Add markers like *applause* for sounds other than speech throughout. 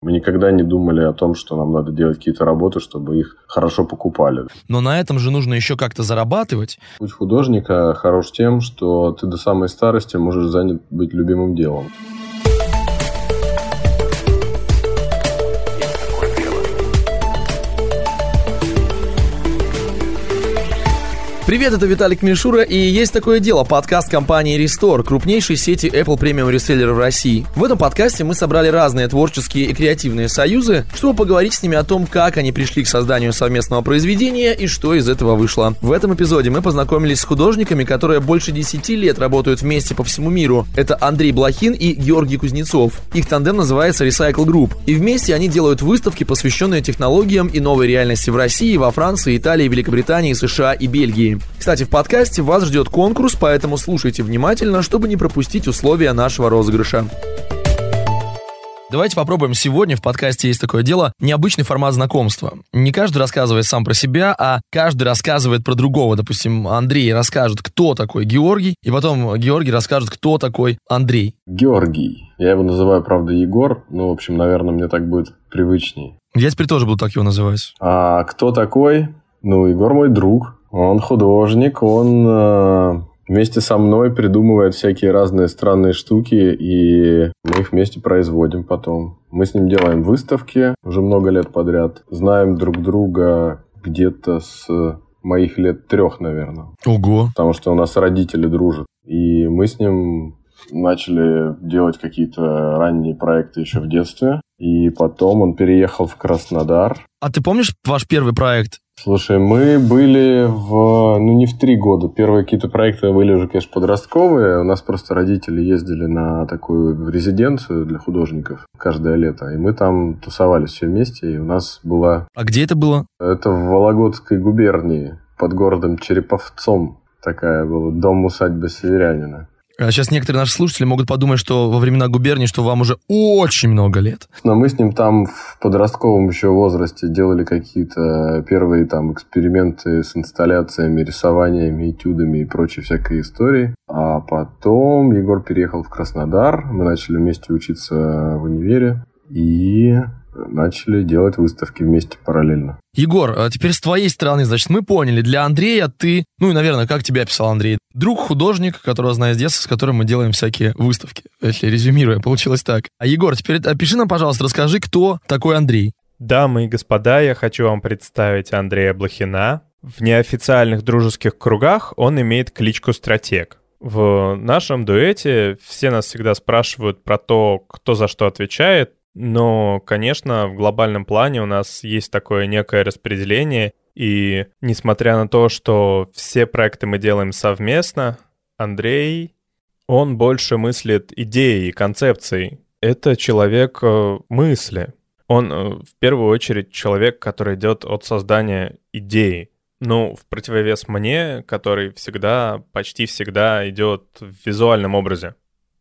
Мы никогда не думали о том, что нам надо делать какие-то работы, чтобы их хорошо покупали. Но на этом же нужно еще как-то зарабатывать. Путь художника хорош тем, что ты до самой старости можешь занят быть любимым делом. Привет, это Виталик Мишура, и есть такое дело, подкаст компании Restore, крупнейшей сети Apple Premium реселлеров в России. В этом подкасте мы собрали разные творческие и креативные союзы, чтобы поговорить с ними о том, как они пришли к созданию совместного произведения и что из этого вышло. В этом эпизоде мы познакомились с художниками, которые больше 10 лет работают вместе по всему миру. Это Андрей Блохин и Георгий Кузнецов. Их тандем называется Recycle Group. И вместе они делают выставки, посвященные технологиям и новой реальности в России, во Франции, Италии, Великобритании, США и Бельгии. Кстати, в подкасте вас ждет конкурс, поэтому слушайте внимательно, чтобы не пропустить условия нашего розыгрыша. Давайте попробуем сегодня в подкасте «Есть такое дело» необычный формат знакомства. Не каждый рассказывает сам про себя, а каждый рассказывает про другого. Допустим, Андрей расскажет, кто такой Георгий, и потом Георгий расскажет, кто такой Андрей. Георгий. Я его называю, правда, Егор. Ну, в общем, наверное, мне так будет привычней. Я теперь тоже буду так его называть. А кто такой? Ну, Егор мой друг. Он художник, он э, вместе со мной придумывает всякие разные странные штуки, и мы их вместе производим потом. Мы с ним делаем выставки уже много лет подряд. Знаем друг друга где-то с моих лет трех, наверное. Ого. Потому что у нас родители дружат. И мы с ним начали делать какие-то ранние проекты еще в детстве. И потом он переехал в Краснодар. А ты помнишь ваш первый проект? Слушай, мы были в, ну не в три года. Первые какие-то проекты были уже, конечно, подростковые. У нас просто родители ездили на такую резиденцию для художников каждое лето. И мы там тусовались все вместе. И у нас была... А где это было? Это в Вологодской губернии, под городом Череповцом. Такая была дом-усадьба северянина. А сейчас некоторые наши слушатели могут подумать, что во времена губернии, что вам уже очень много лет. Но мы с ним там в подростковом еще возрасте делали какие-то первые там эксперименты с инсталляциями, рисованиями, этюдами и прочей всякой истории. А потом Егор переехал в Краснодар, мы начали вместе учиться в универе. И начали делать выставки вместе параллельно. Егор, а теперь с твоей стороны, значит, мы поняли, для Андрея ты, ну и, наверное, как тебя описал Андрей, друг-художник, которого знаю с детства, с которым мы делаем всякие выставки, если резюмируя, получилось так. А Егор, теперь опиши нам, пожалуйста, расскажи, кто такой Андрей. Дамы и господа, я хочу вам представить Андрея Блохина. В неофициальных дружеских кругах он имеет кличку «Стратег». В нашем дуэте все нас всегда спрашивают про то, кто за что отвечает, но, конечно, в глобальном плане у нас есть такое некое распределение, и несмотря на то, что все проекты мы делаем совместно, Андрей, он больше мыслит идеей, концепцией. Это человек э, мысли. Он э, в первую очередь человек, который идет от создания идеи. Ну, в противовес мне, который всегда, почти всегда идет в визуальном образе.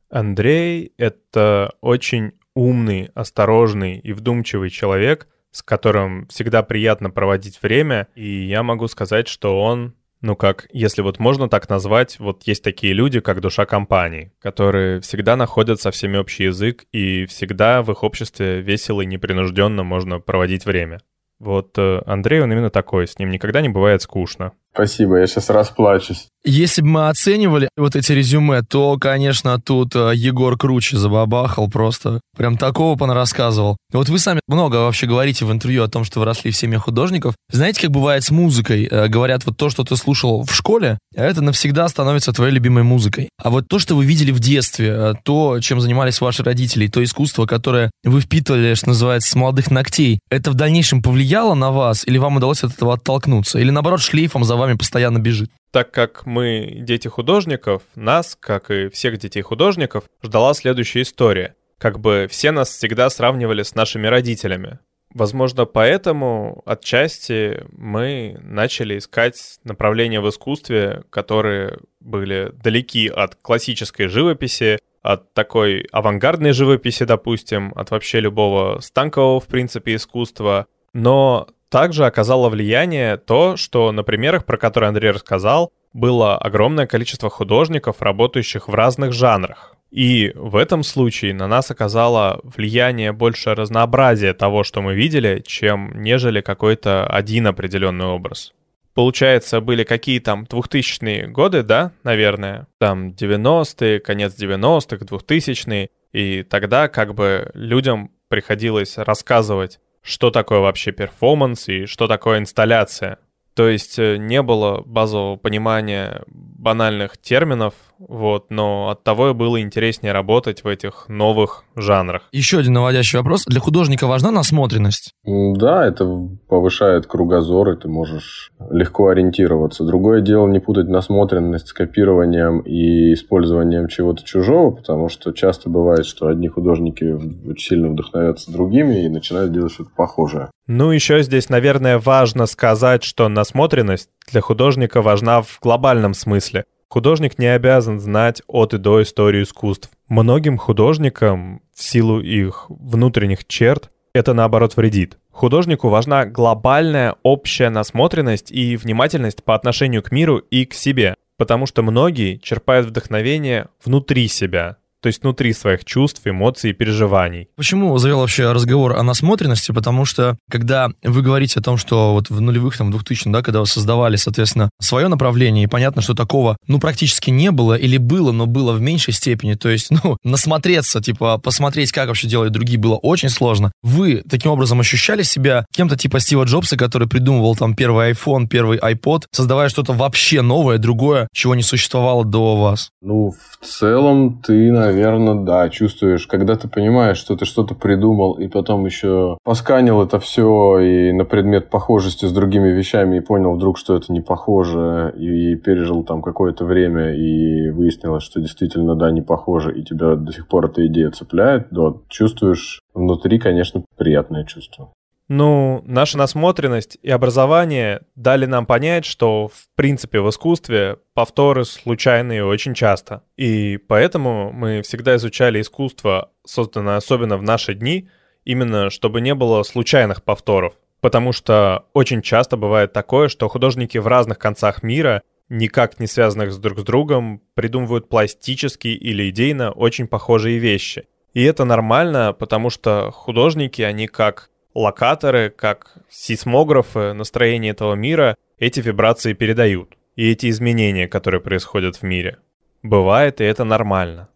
Андрей — это очень умный, осторожный и вдумчивый человек, с которым всегда приятно проводить время, и я могу сказать, что он ну как, если вот можно так назвать, вот есть такие люди, как душа компании, которые всегда находят со всеми общий язык, и всегда в их обществе весело и непринужденно можно проводить время. Вот э, Андрей, он именно такой, с ним никогда не бывает скучно. Спасибо, я сейчас расплачусь. Если бы мы оценивали вот эти резюме, то, конечно, тут э, Егор круче забабахал просто. Прям такого рассказывал. Вот вы сами много вообще говорите в интервью о том, что вы росли в семье художников. Знаете, как бывает с музыкой? Э, говорят, вот то, что ты слушал в школе, это навсегда становится твоей любимой музыкой. А вот то, что вы видели в детстве, э, то, чем занимались ваши родители, то искусство, которое вы впитывали, что называется, с молодых ногтей, это в дальнейшем повлияло на вас? Или вам удалось от этого оттолкнуться? Или наоборот, шлейфом за вами постоянно бежит? Так как мы дети художников, нас, как и всех детей художников, ждала следующая история. Как бы все нас всегда сравнивали с нашими родителями. Возможно, поэтому отчасти мы начали искать направления в искусстве, которые были далеки от классической живописи, от такой авангардной живописи, допустим, от вообще любого станкового, в принципе, искусства. Но также оказало влияние то, что на примерах, про которые Андрей рассказал, было огромное количество художников, работающих в разных жанрах. И в этом случае на нас оказало влияние больше разнообразие того, что мы видели, чем нежели какой-то один определенный образ. Получается, были какие там 2000-е годы, да, наверное? Там 90-е, конец 90-х, 2000-е. И тогда как бы людям приходилось рассказывать, что такое вообще перформанс и что такое инсталляция. То есть э, не было базового понимания банальных терминов, вот, но от того и было интереснее работать в этих новых жанрах. Еще один наводящий вопрос. Для художника важна насмотренность? Да, это повышает кругозор, и ты можешь легко ориентироваться. Другое дело не путать насмотренность с копированием и использованием чего-то чужого, потому что часто бывает, что одни художники очень сильно вдохновятся другими и начинают делать что-то похожее. Ну, еще здесь, наверное, важно сказать, что насмотренность для художника важна в глобальном смысле. Художник не обязан знать от и до историю искусств. Многим художникам, в силу их внутренних черт, это наоборот вредит. Художнику важна глобальная общая насмотренность и внимательность по отношению к миру и к себе, потому что многие черпают вдохновение внутри себя, то есть внутри своих чувств, эмоций и переживаний. Почему завел вообще разговор о насмотренности? Потому что, когда вы говорите о том, что вот в нулевых, там, 2000 да, когда вы создавали, соответственно, свое направление, и понятно, что такого, ну, практически не было, или было, но было в меньшей степени, то есть, *laughs* ну, насмотреться, типа, посмотреть, как вообще делают другие, было очень сложно. Вы таким образом ощущали себя кем-то типа Стива Джобса, который придумывал там первый iPhone, первый iPod, создавая что-то вообще новое, другое, чего не существовало до вас? Ну, в целом, ты, наверное, наверное, да, чувствуешь, когда ты понимаешь, что ты что-то придумал, и потом еще посканил это все и на предмет похожести с другими вещами, и понял вдруг, что это не похоже, и пережил там какое-то время, и выяснилось, что действительно, да, не похоже, и тебя до сих пор эта идея цепляет, да, чувствуешь внутри, конечно, приятное чувство. Ну, наша насмотренность и образование дали нам понять, что, в принципе, в искусстве повторы случайные очень часто. И поэтому мы всегда изучали искусство, созданное особенно в наши дни, именно чтобы не было случайных повторов. Потому что очень часто бывает такое, что художники в разных концах мира, никак не связанных с друг с другом, придумывают пластически или идейно очень похожие вещи. И это нормально, потому что художники, они как локаторы, как сейсмографы настроения этого мира эти вибрации передают. И эти изменения, которые происходят в мире. Бывает, и это нормально.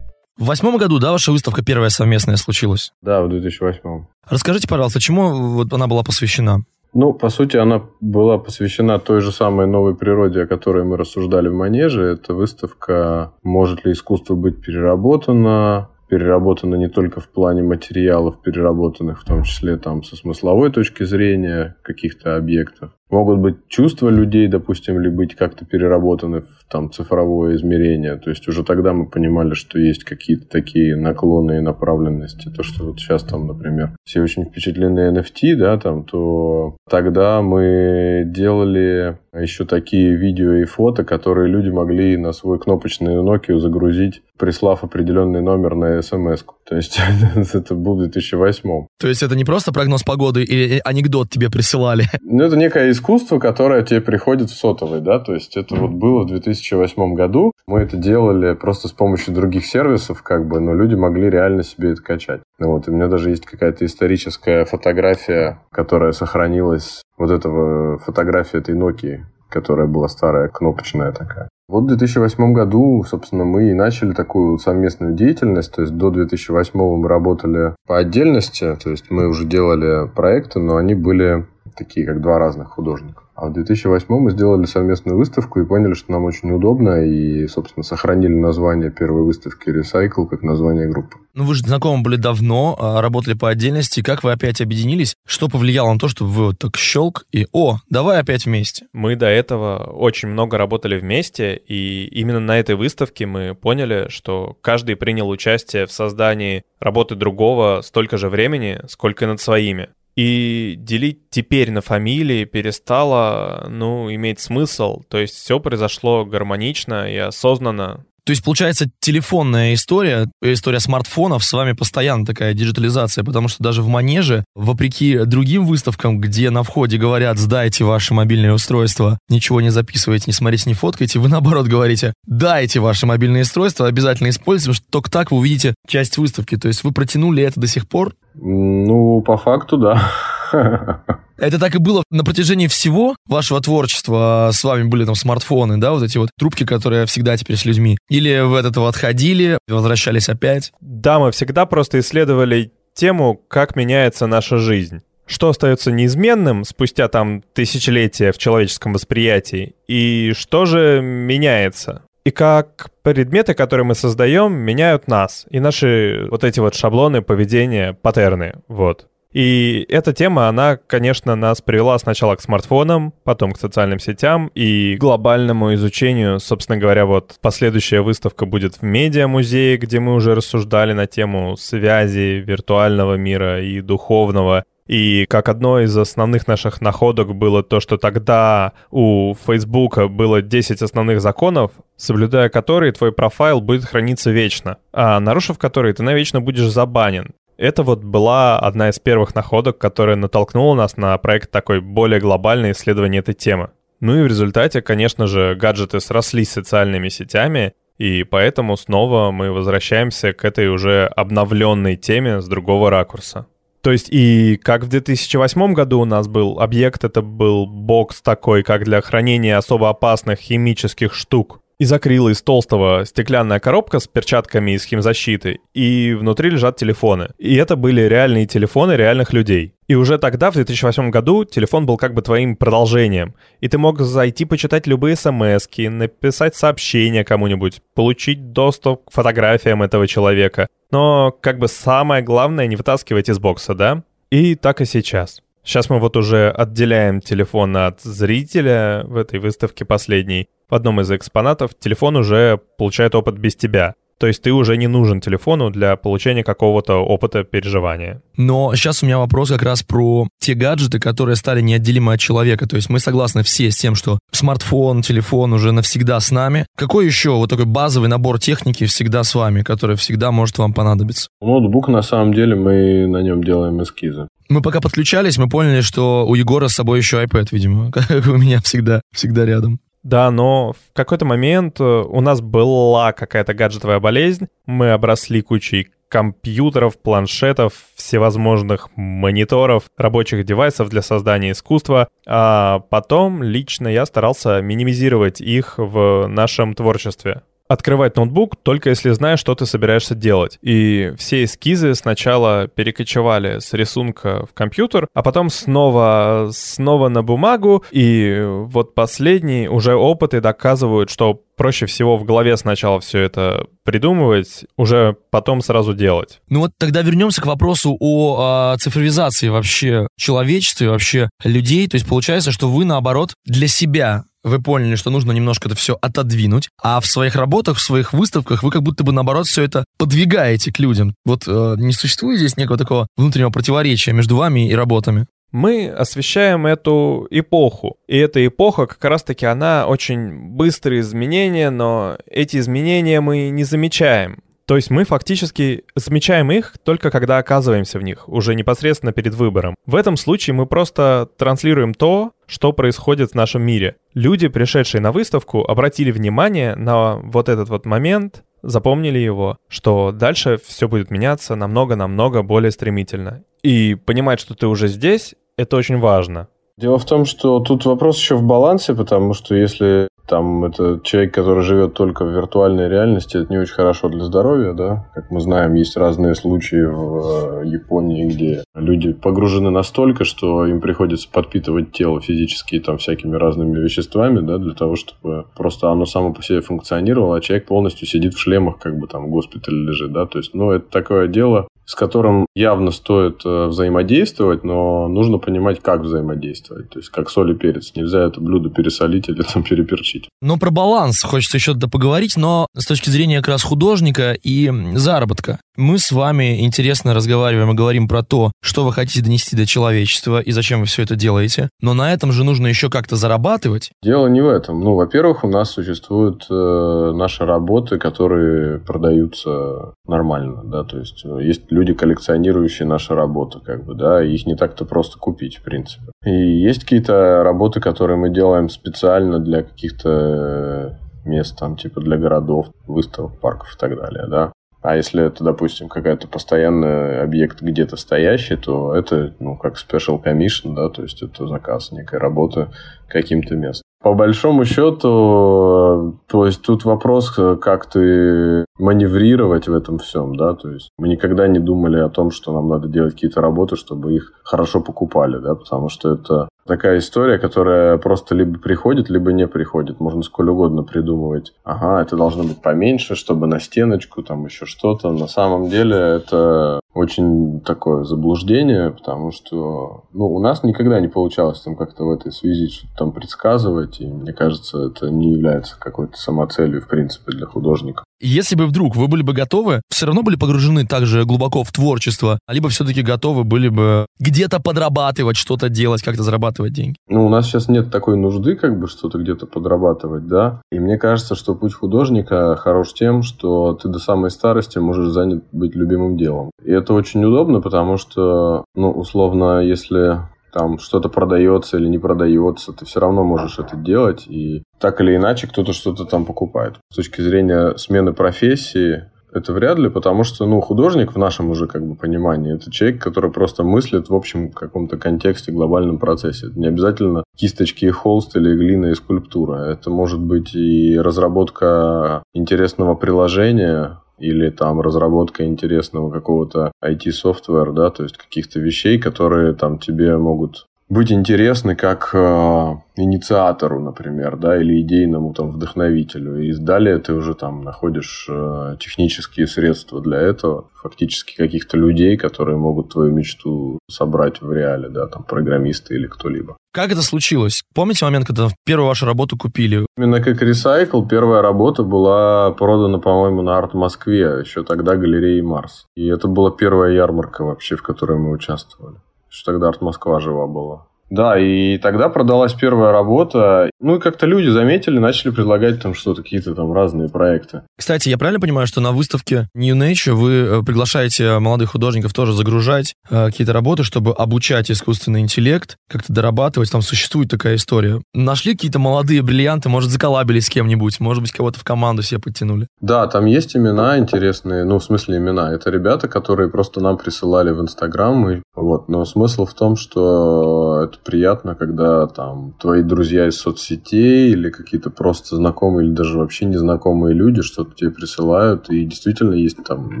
В восьмом году, да, ваша выставка первая совместная случилась? Да, в 2008. Расскажите, пожалуйста, чему вот она была посвящена? Ну, по сути, она была посвящена той же самой новой природе, о которой мы рассуждали в Манеже. Это выставка «Может ли искусство быть переработано?», переработано не только в плане материалов, переработанных в том числе там со смысловой точки зрения каких-то объектов. Могут быть чувства людей, допустим, или быть как-то переработаны в там, цифровое измерение. То есть уже тогда мы понимали, что есть какие-то такие наклоны и направленности. То, что вот сейчас там, например, все очень впечатлены NFT, да, там, то тогда мы делали еще такие видео и фото, которые люди могли на свой кнопочный Nokia загрузить, прислав определенный номер на смс -ку. То есть *laughs* это был 2008. То есть это не просто прогноз погоды или анекдот тебе присылали? Ну, это некое искусство, которое тебе приходит в сотовый, да, то есть это вот было в 2008 году. Мы это делали просто с помощью других сервисов, как бы, но люди могли реально себе это качать. Вот, и у меня даже есть какая-то историческая фотография, которая сохранилась, вот этого фотография этой Nokia, которая была старая, кнопочная такая. Вот в 2008 году, собственно, мы и начали такую совместную деятельность. То есть до 2008 мы работали по отдельности, то есть мы уже делали проекты, но они были такие, как два разных художника. А в 2008 мы сделали совместную выставку и поняли, что нам очень удобно, и, собственно, сохранили название первой выставки Recycle как название группы. Ну, вы же знакомы были давно, а, работали по отдельности. Как вы опять объединились? Что повлияло на то, что вы вот так щелк и «О, давай опять вместе»? Мы до этого очень много работали вместе, и именно на этой выставке мы поняли, что каждый принял участие в создании работы другого столько же времени, сколько и над своими. И делить теперь на фамилии перестало, ну, иметь смысл. То есть все произошло гармонично и осознанно. То есть, получается, телефонная история, история смартфонов с вами постоянно такая диджитализация, потому что даже в Манеже, вопреки другим выставкам, где на входе говорят, сдайте ваше мобильное устройство, ничего не записывайте, не смотрите, не фоткайте, вы наоборот говорите, дайте ваше мобильное устройство, обязательно используйте, что только так вы увидите часть выставки. То есть вы протянули это до сих пор? Ну, по факту, да. Это так и было на протяжении всего вашего творчества. С вами были там смартфоны, да, вот эти вот трубки, которые всегда теперь с людьми. Или вы от этого отходили, возвращались опять? Да, мы всегда просто исследовали тему, как меняется наша жизнь. Что остается неизменным спустя там тысячелетия в человеческом восприятии, и что же меняется? И как предметы, которые мы создаем, меняют нас и наши вот эти вот шаблоны поведения, паттерны, вот. И эта тема, она, конечно, нас привела сначала к смартфонам, потом к социальным сетям и глобальному изучению. Собственно говоря, вот последующая выставка будет в медиа-музее, где мы уже рассуждали на тему связи виртуального мира и духовного. И как одно из основных наших находок было то, что тогда у Фейсбука было 10 основных законов, соблюдая которые твой профайл будет храниться вечно, а нарушив которые ты навечно будешь забанен. Это вот была одна из первых находок, которая натолкнула нас на проект такой более глобальное исследование этой темы. Ну и в результате, конечно же, гаджеты срослись с социальными сетями, и поэтому снова мы возвращаемся к этой уже обновленной теме с другого ракурса. То есть и как в 2008 году у нас был объект, это был бокс такой, как для хранения особо опасных химических штук, из акрила из толстого стеклянная коробка с перчатками из химзащиты, и внутри лежат телефоны. И это были реальные телефоны реальных людей. И уже тогда, в 2008 году, телефон был как бы твоим продолжением. И ты мог зайти почитать любые смс написать сообщение кому-нибудь, получить доступ к фотографиям этого человека. Но как бы самое главное не вытаскивать из бокса, да? И так и сейчас. Сейчас мы вот уже отделяем телефон от зрителя в этой выставке последней. В одном из экспонатов телефон уже получает опыт без тебя. То есть ты уже не нужен телефону для получения какого-то опыта переживания. Но сейчас у меня вопрос как раз про те гаджеты, которые стали неотделимы от человека. То есть мы согласны все с тем, что смартфон, телефон уже навсегда с нами. Какой еще вот такой базовый набор техники всегда с вами, который всегда может вам понадобиться? Ноутбук, на самом деле, мы на нем делаем эскизы. Мы пока подключались, мы поняли, что у Егора с собой еще iPad, видимо, *laughs* как у меня всегда, всегда рядом. Да, но в какой-то момент э, у нас была какая-то гаджетовая болезнь, мы обросли кучей компьютеров, планшетов, всевозможных мониторов, рабочих девайсов для создания искусства, а потом лично я старался минимизировать их в нашем творчестве открывать ноутбук только если знаешь, что ты собираешься делать. И все эскизы сначала перекочевали с рисунка в компьютер, а потом снова, снова на бумагу. И вот последние уже опыты доказывают, что проще всего в голове сначала все это придумывать, уже потом сразу делать. Ну вот тогда вернемся к вопросу о э, цифровизации вообще человечества вообще людей. То есть получается, что вы наоборот для себя вы поняли, что нужно немножко это все отодвинуть, а в своих работах, в своих выставках вы как будто бы наоборот все это подвигаете к людям. Вот э, не существует здесь некого такого внутреннего противоречия между вами и работами? мы освещаем эту эпоху. И эта эпоха, как раз-таки, она очень быстрые изменения, но эти изменения мы не замечаем. То есть мы фактически замечаем их только когда оказываемся в них, уже непосредственно перед выбором. В этом случае мы просто транслируем то, что происходит в нашем мире. Люди, пришедшие на выставку, обратили внимание на вот этот вот момент, запомнили его, что дальше все будет меняться намного-намного более стремительно. И понимать, что ты уже здесь, это очень важно. Дело в том, что тут вопрос еще в балансе, потому что если там это человек, который живет только в виртуальной реальности, это не очень хорошо для здоровья, да. Как мы знаем, есть разные случаи в э, Японии, где люди погружены настолько, что им приходится подпитывать тело физически там всякими разными веществами, да, для того, чтобы просто оно само по себе функционировало, а человек полностью сидит в шлемах, как бы там в госпитале лежит, да. То есть, ну, это такое дело, с которым явно стоит э, взаимодействовать, но нужно понимать, как взаимодействовать. То есть, как соль и перец. Нельзя это блюдо пересолить или там переперчить. Но про баланс хочется еще поговорить, но с точки зрения как раз художника и заработка. Мы с вами интересно разговариваем и говорим про то, что вы хотите донести до человечества и зачем вы все это делаете. Но на этом же нужно еще как-то зарабатывать. Дело не в этом. Ну, во-первых, у нас существуют э, наши работы, которые продаются нормально, да, то есть э, есть люди, коллекционирующие наши работы, как бы, да, их не так-то просто купить, в принципе. И есть какие-то работы, которые мы делаем специально для каких-то мест, там, типа для городов, выставок, парков и так далее, да. А если это, допустим, какая-то постоянный объект где-то стоящий, то это, ну, как special commission, да, то есть это заказ некой работы каким-то местом. По большому счету, то есть тут вопрос, как ты маневрировать в этом всем, да, то есть мы никогда не думали о том, что нам надо делать какие-то работы, чтобы их хорошо покупали, да, потому что это такая история, которая просто либо приходит, либо не приходит. Можно сколь угодно придумывать. Ага, это должно быть поменьше, чтобы на стеночку, там еще что-то. На самом деле это очень такое заблуждение, потому что ну, у нас никогда не получалось там как-то в этой связи что-то там предсказывать, и мне кажется, это не является какой-то самоцелью, в принципе, для художника. Если бы вдруг вы были бы готовы, все равно были погружены также глубоко в творчество, либо все-таки готовы были бы где-то подрабатывать, что-то делать, как-то зарабатывать деньги? Ну, у нас сейчас нет такой нужды, как бы что-то где-то подрабатывать, да. И мне кажется, что путь художника хорош тем, что ты до самой старости можешь занят быть любимым делом. И это очень удобно, потому что, ну, условно, если там что-то продается или не продается, ты все равно можешь это делать, и так или иначе кто-то что-то там покупает. С точки зрения смены профессии, это вряд ли, потому что, ну, художник в нашем уже как бы понимании, это человек, который просто мыслит в общем каком-то контексте, глобальном процессе. Это не обязательно кисточки и холст или глина и скульптура. Это может быть и разработка интересного приложения, или там разработка интересного какого-то IT-софтвера, да, то есть каких-то вещей, которые там тебе могут быть интересны как э, инициатору, например, да, или идейному там вдохновителю. И далее ты уже там находишь э, технические средства для этого, фактически каких-то людей, которые могут твою мечту собрать в реале, да, там программисты или кто-либо. Как это случилось? Помните момент, когда первую вашу работу купили? Именно как Recycle первая работа была продана, по-моему, на Арт Москве, еще тогда галереи Марс. И это была первая ярмарка вообще, в которой мы участвовали что тогда Арт Москва жива была. Да, и тогда продалась первая работа. Ну и как-то люди заметили, начали предлагать там что-то, какие-то там разные проекты. Кстати, я правильно понимаю, что на выставке New Nature вы э, приглашаете молодых художников тоже загружать э, какие-то работы, чтобы обучать искусственный интеллект, как-то дорабатывать, там существует такая история. Нашли какие-то молодые бриллианты, может, заколабились с кем-нибудь, может быть, кого-то в команду себе подтянули? Да, там есть имена интересные, ну, в смысле имена. Это ребята, которые просто нам присылали в Инстаграм, и вот. Но смысл в том, что это приятно, когда там твои друзья из соцсетей или какие-то просто знакомые или даже вообще незнакомые люди что-то тебе присылают, и действительно есть там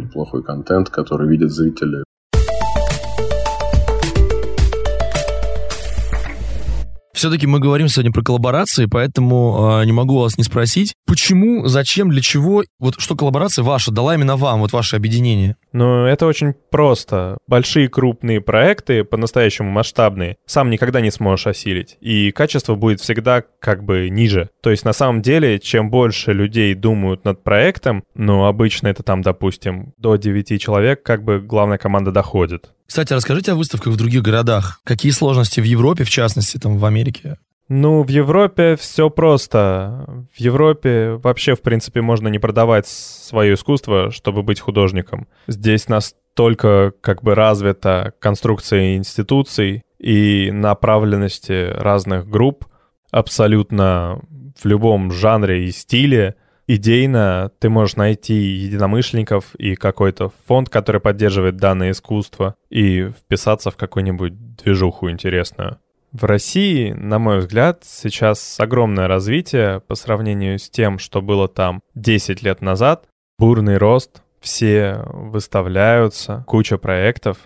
неплохой контент, который видят зрители. Все-таки мы говорим сегодня про коллаборации, поэтому э, не могу вас не спросить, почему, зачем, для чего, вот что коллаборация ваша дала именно вам, вот ваше объединение? Ну, это очень просто. Большие крупные проекты, по-настоящему масштабные, сам никогда не сможешь осилить, и качество будет всегда как бы ниже. То есть на самом деле, чем больше людей думают над проектом, ну, обычно это там, допустим, до 9 человек, как бы главная команда доходит. Кстати, расскажите о выставках в других городах. Какие сложности в Европе, в частности, там в Америке? Ну, в Европе все просто. В Европе вообще, в принципе, можно не продавать свое искусство, чтобы быть художником. Здесь настолько как бы развита конструкция институций и направленности разных групп абсолютно в любом жанре и стиле, идейно ты можешь найти единомышленников и какой-то фонд, который поддерживает данное искусство, и вписаться в какую-нибудь движуху интересную. В России, на мой взгляд, сейчас огромное развитие по сравнению с тем, что было там 10 лет назад. Бурный рост, все выставляются, куча проектов.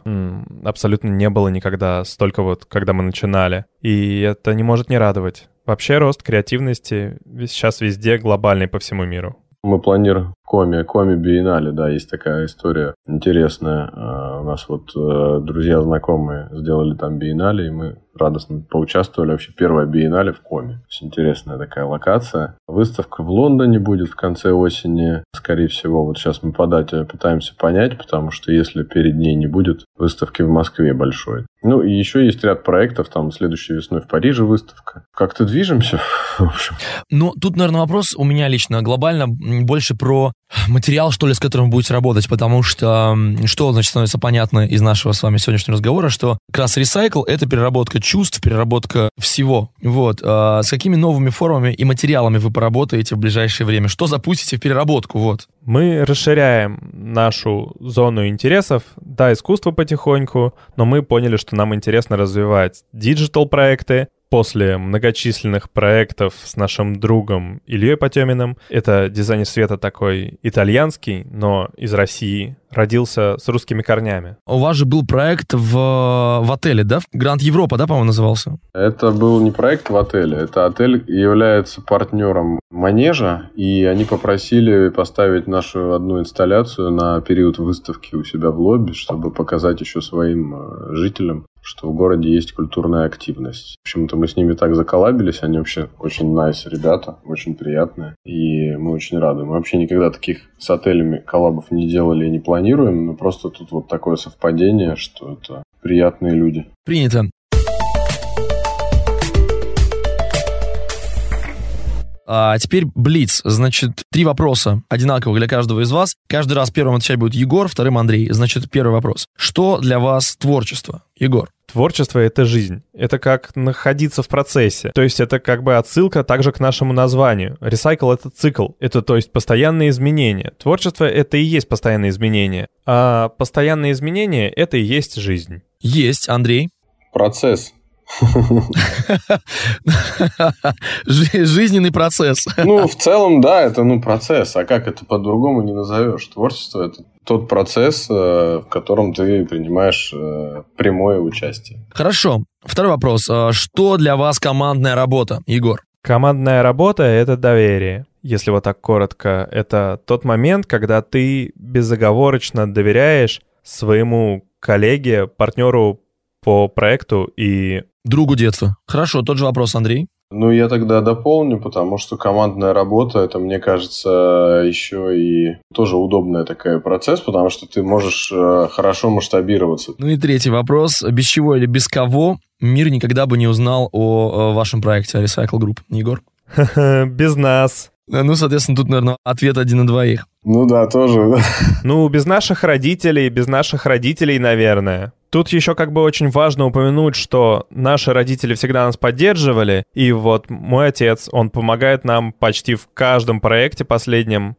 Абсолютно не было никогда столько вот, когда мы начинали. И это не может не радовать. Вообще рост креативности сейчас везде глобальный по всему миру. Мы планируем Коми, Коми Биеннале, да, есть такая история интересная. А, У нас вот э, друзья знакомые сделали там биеннале, и мы радостно поучаствовали. Вообще первая биеннале в Коме. Очень интересная такая локация. Выставка в Лондоне будет в конце осени, скорее всего. Вот сейчас мы по дате пытаемся понять, потому что если перед ней не будет выставки в Москве большой. Ну, и еще есть ряд проектов, там, следующей весной в Париже выставка. Как-то движемся, *laughs* в общем. Ну, тут, наверное, вопрос у меня лично глобально больше про материал, что ли, с которым вы будете работать, потому что что, значит, становится понятно из нашего с вами сегодняшнего разговора, что как раз ресайкл — это переработка чувств, переработка всего. Вот. А с какими новыми формами и материалами вы поработаете в ближайшее время? Что запустите в переработку? Вот. Мы расширяем нашу зону интересов. Да, искусство потихоньку, но мы поняли, что нам интересно развивать диджитал-проекты, после многочисленных проектов с нашим другом Ильей Потеминым. Это дизайнер света такой итальянский, но из России, родился с русскими корнями. У вас же был проект в, в отеле, да? Гранд Европа, да, по-моему, назывался? Это был не проект в отеле, это отель является партнером Манежа, и они попросили поставить нашу одну инсталляцию на период выставки у себя в лобби, чтобы показать еще своим э, жителям, что в городе есть культурная активность. В общем-то, мы с ними так заколабились, они вообще очень nice ребята, очень приятные, и мы очень рады. Мы вообще никогда таких с отелями коллабов не делали и не планируем, но просто тут вот такое совпадение, что это приятные люди. Принято. А теперь Блиц. Значит, три вопроса одинаковых для каждого из вас. Каждый раз первым отвечать будет Егор, вторым Андрей. Значит, первый вопрос. Что для вас творчество? Егор. Творчество — это жизнь. Это как находиться в процессе. То есть это как бы отсылка также к нашему названию. Ресайкл — это цикл. Это то есть постоянные изменения. Творчество — это и есть постоянные изменения. А постоянные изменения — это и есть жизнь. Есть, Андрей. Процесс. Жизненный процесс. Ну, в целом, да, это ну процесс. А как это по-другому не назовешь? Творчество – это тот процесс, э, в котором ты принимаешь э, прямое участие. Хорошо. Второй вопрос. А что для вас командная работа, Егор? Командная работа — это доверие. Если вот так коротко, это тот момент, когда ты безоговорочно доверяешь своему коллеге, партнеру по проекту и Другу детства. Хорошо, тот же вопрос, Андрей. Ну, я тогда дополню, потому что командная работа, это, мне кажется, еще и тоже удобная такая процесс, потому что ты можешь э, хорошо масштабироваться. Ну и третий вопрос. Без чего или без кого мир никогда бы не узнал о, о вашем проекте Recycle Group? Егор? *laughs* Без нас. Ну, соответственно, тут, наверное, ответ один на двоих. Ну да, тоже. Ну, без наших родителей, без наших родителей, наверное. Тут еще как бы очень важно упомянуть, что наши родители всегда нас поддерживали, и вот мой отец, он помогает нам почти в каждом проекте последнем.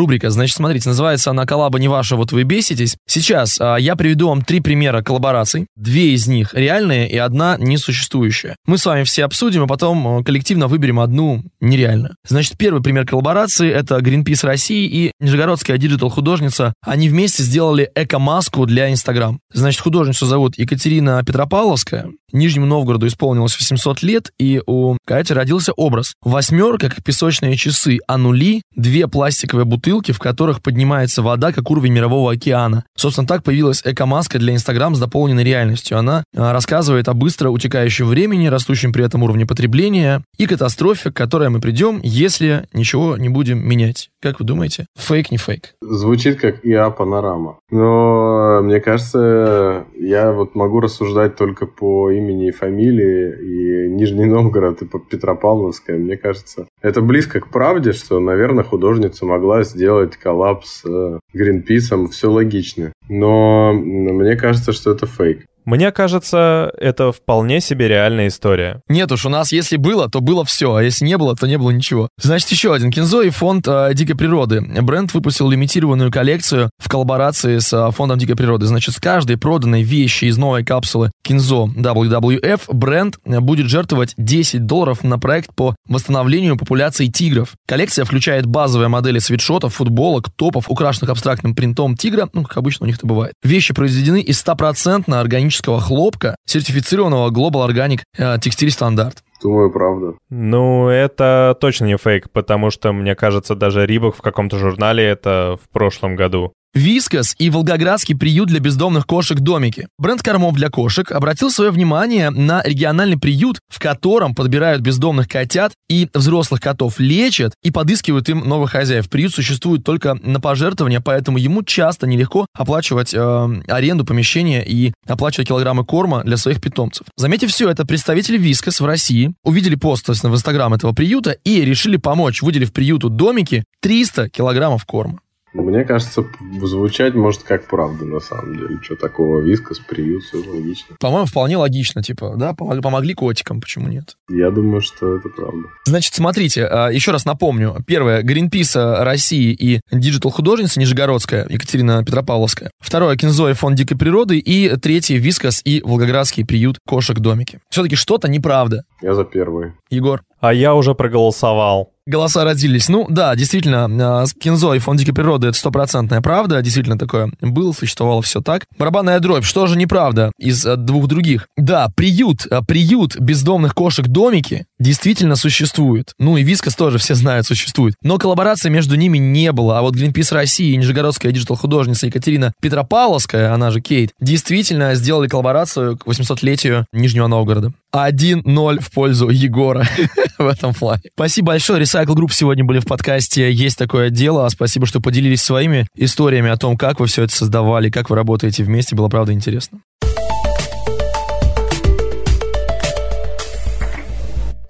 Рубрика, значит, смотрите, называется она «Коллаба не ваша, вот вы беситесь». Сейчас а, я приведу вам три примера коллабораций. Две из них реальные и одна несуществующая. Мы с вами все обсудим, а потом а, коллективно выберем одну нереальную. Значит, первый пример коллаборации — это Greenpeace России и нижегородская digital-художница. Они вместе сделали эко-маску для Инстаграм. Значит, художницу зовут Екатерина Петропавловская. Нижнему Новгороду исполнилось 800 лет, и у Кати родился образ. Восьмерка, как песочные часы, а нули — две пластиковые бутылки, в которых поднимается вода, как уровень мирового океана. Собственно, так появилась эко-маска для Инстаграм с дополненной реальностью. Она а, рассказывает о быстро утекающем времени, растущем при этом уровне потребления и катастрофе, к которой мы придем, если ничего не будем менять. Как вы думаете? Фейк, не фейк? Звучит как ИА Панорама. Но мне кажется, я вот могу рассуждать только по имени и фамилии, и Нижний Новгород, и Петропавловская. Мне кажется, это близко к правде, что, наверное, художница могла сделать коллапс с Гринписом. Все логично. Но мне кажется, что это фейк. Мне кажется, это вполне себе реальная история. Нет уж, у нас если было, то было все, а если не было, то не было ничего. Значит, еще один Кинзо и фонд э, Дикой природы. Бренд выпустил лимитированную коллекцию в коллаборации с э, фондом Дикой природы. Значит, с каждой проданной вещи из новой капсулы Кинзо WWF бренд будет жертвовать 10 долларов на проект по восстановлению популяции тигров. Коллекция включает базовые модели свитшотов, футболок, топов, украшенных абстрактным принтом тигра, ну, как обычно у них это бывает. Вещи произведены из 100% органического хлопка, сертифицированного Global Organic э, Textile Standard. Думаю, правда. Ну, это точно не фейк, потому что, мне кажется, даже Рибок в каком-то журнале это в прошлом году Вискас и Волгоградский приют для бездомных кошек «Домики». Бренд кормов для кошек обратил свое внимание на региональный приют, в котором подбирают бездомных котят и взрослых котов лечат и подыскивают им новых хозяев. Приют существует только на пожертвования, поэтому ему часто нелегко оплачивать э, аренду помещения и оплачивать килограммы корма для своих питомцев. Заметив все это, представители Вискас в России увидели пост в Инстаграм этого приюта и решили помочь, выделив приюту «Домики» 300 килограммов корма. Мне кажется, звучать может как правда, на самом деле. Что такого, вискас, приют, все логично. По-моему, вполне логично, типа, да, помогли, помогли котикам, почему нет? Я думаю, что это правда. Значит, смотрите, а, еще раз напомню. Первое, Гринписа России и Digital художница Нижегородская Екатерина Петропавловская. Второе, Кинзо и фонд дикой природы. И третье, Вискас и Волгоградский приют кошек-домики. Все-таки что-то неправда. Я за первый. Егор? А я уже проголосовал голоса родились. Ну, да, действительно, а, Kenzo и Фонд дикой природы — это стопроцентная правда. Действительно такое было, существовало все так. Барабанная дробь, что же неправда из а, двух других? Да, приют, а, приют бездомных кошек-домики действительно существует. Ну и Whiskas тоже, все знают, существует. Но коллаборации между ними не было. А вот Greenpeace России и нижегородская digital-художница Екатерина Петропавловская, она же Кейт, действительно сделали коллаборацию к 800-летию Нижнего Новгорода. 1-0 в пользу Егора *laughs* в этом плане. Спасибо большое. Recycle Group сегодня были в подкасте «Есть такое дело». Спасибо, что поделились своими историями о том, как вы все это создавали, как вы работаете вместе. Было, правда, интересно.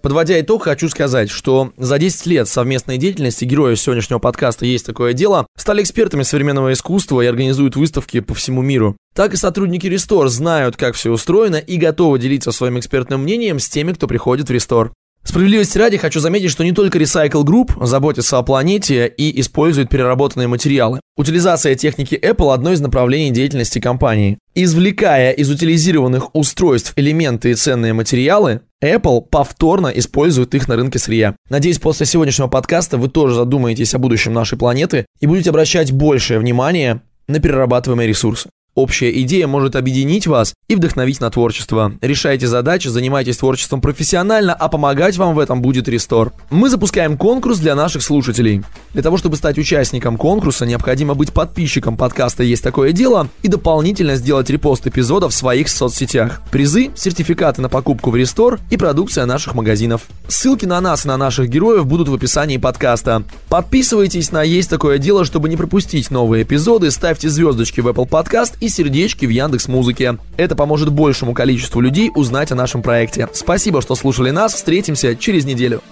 Подводя итог, хочу сказать, что за 10 лет совместной деятельности героев сегодняшнего подкаста «Есть такое дело» стали экспертами современного искусства и организуют выставки по всему миру. Так и сотрудники Рестор знают, как все устроено и готовы делиться своим экспертным мнением с теми, кто приходит в Рестор. Справедливости ради хочу заметить, что не только Recycle Group заботится о планете и использует переработанные материалы. Утилизация техники Apple – одно из направлений деятельности компании. Извлекая из утилизированных устройств элементы и ценные материалы, Apple повторно использует их на рынке сырья. Надеюсь, после сегодняшнего подкаста вы тоже задумаетесь о будущем нашей планеты и будете обращать большее внимание на перерабатываемые ресурсы. Общая идея может объединить вас и вдохновить на творчество. Решайте задачи, занимайтесь творчеством профессионально, а помогать вам в этом будет Рестор. Мы запускаем конкурс для наших слушателей. Для того, чтобы стать участником конкурса, необходимо быть подписчиком подкаста «Есть такое дело» и дополнительно сделать репост эпизода в своих соцсетях. Призы, сертификаты на покупку в Рестор и продукция наших магазинов. Ссылки на нас и на наших героев будут в описании подкаста. Подписывайтесь на «Есть такое дело», чтобы не пропустить новые эпизоды, ставьте звездочки в Apple Podcast и сердечки в Яндекс Музыке. Это поможет большему количеству людей узнать о нашем проекте. Спасибо, что слушали нас. Встретимся через неделю.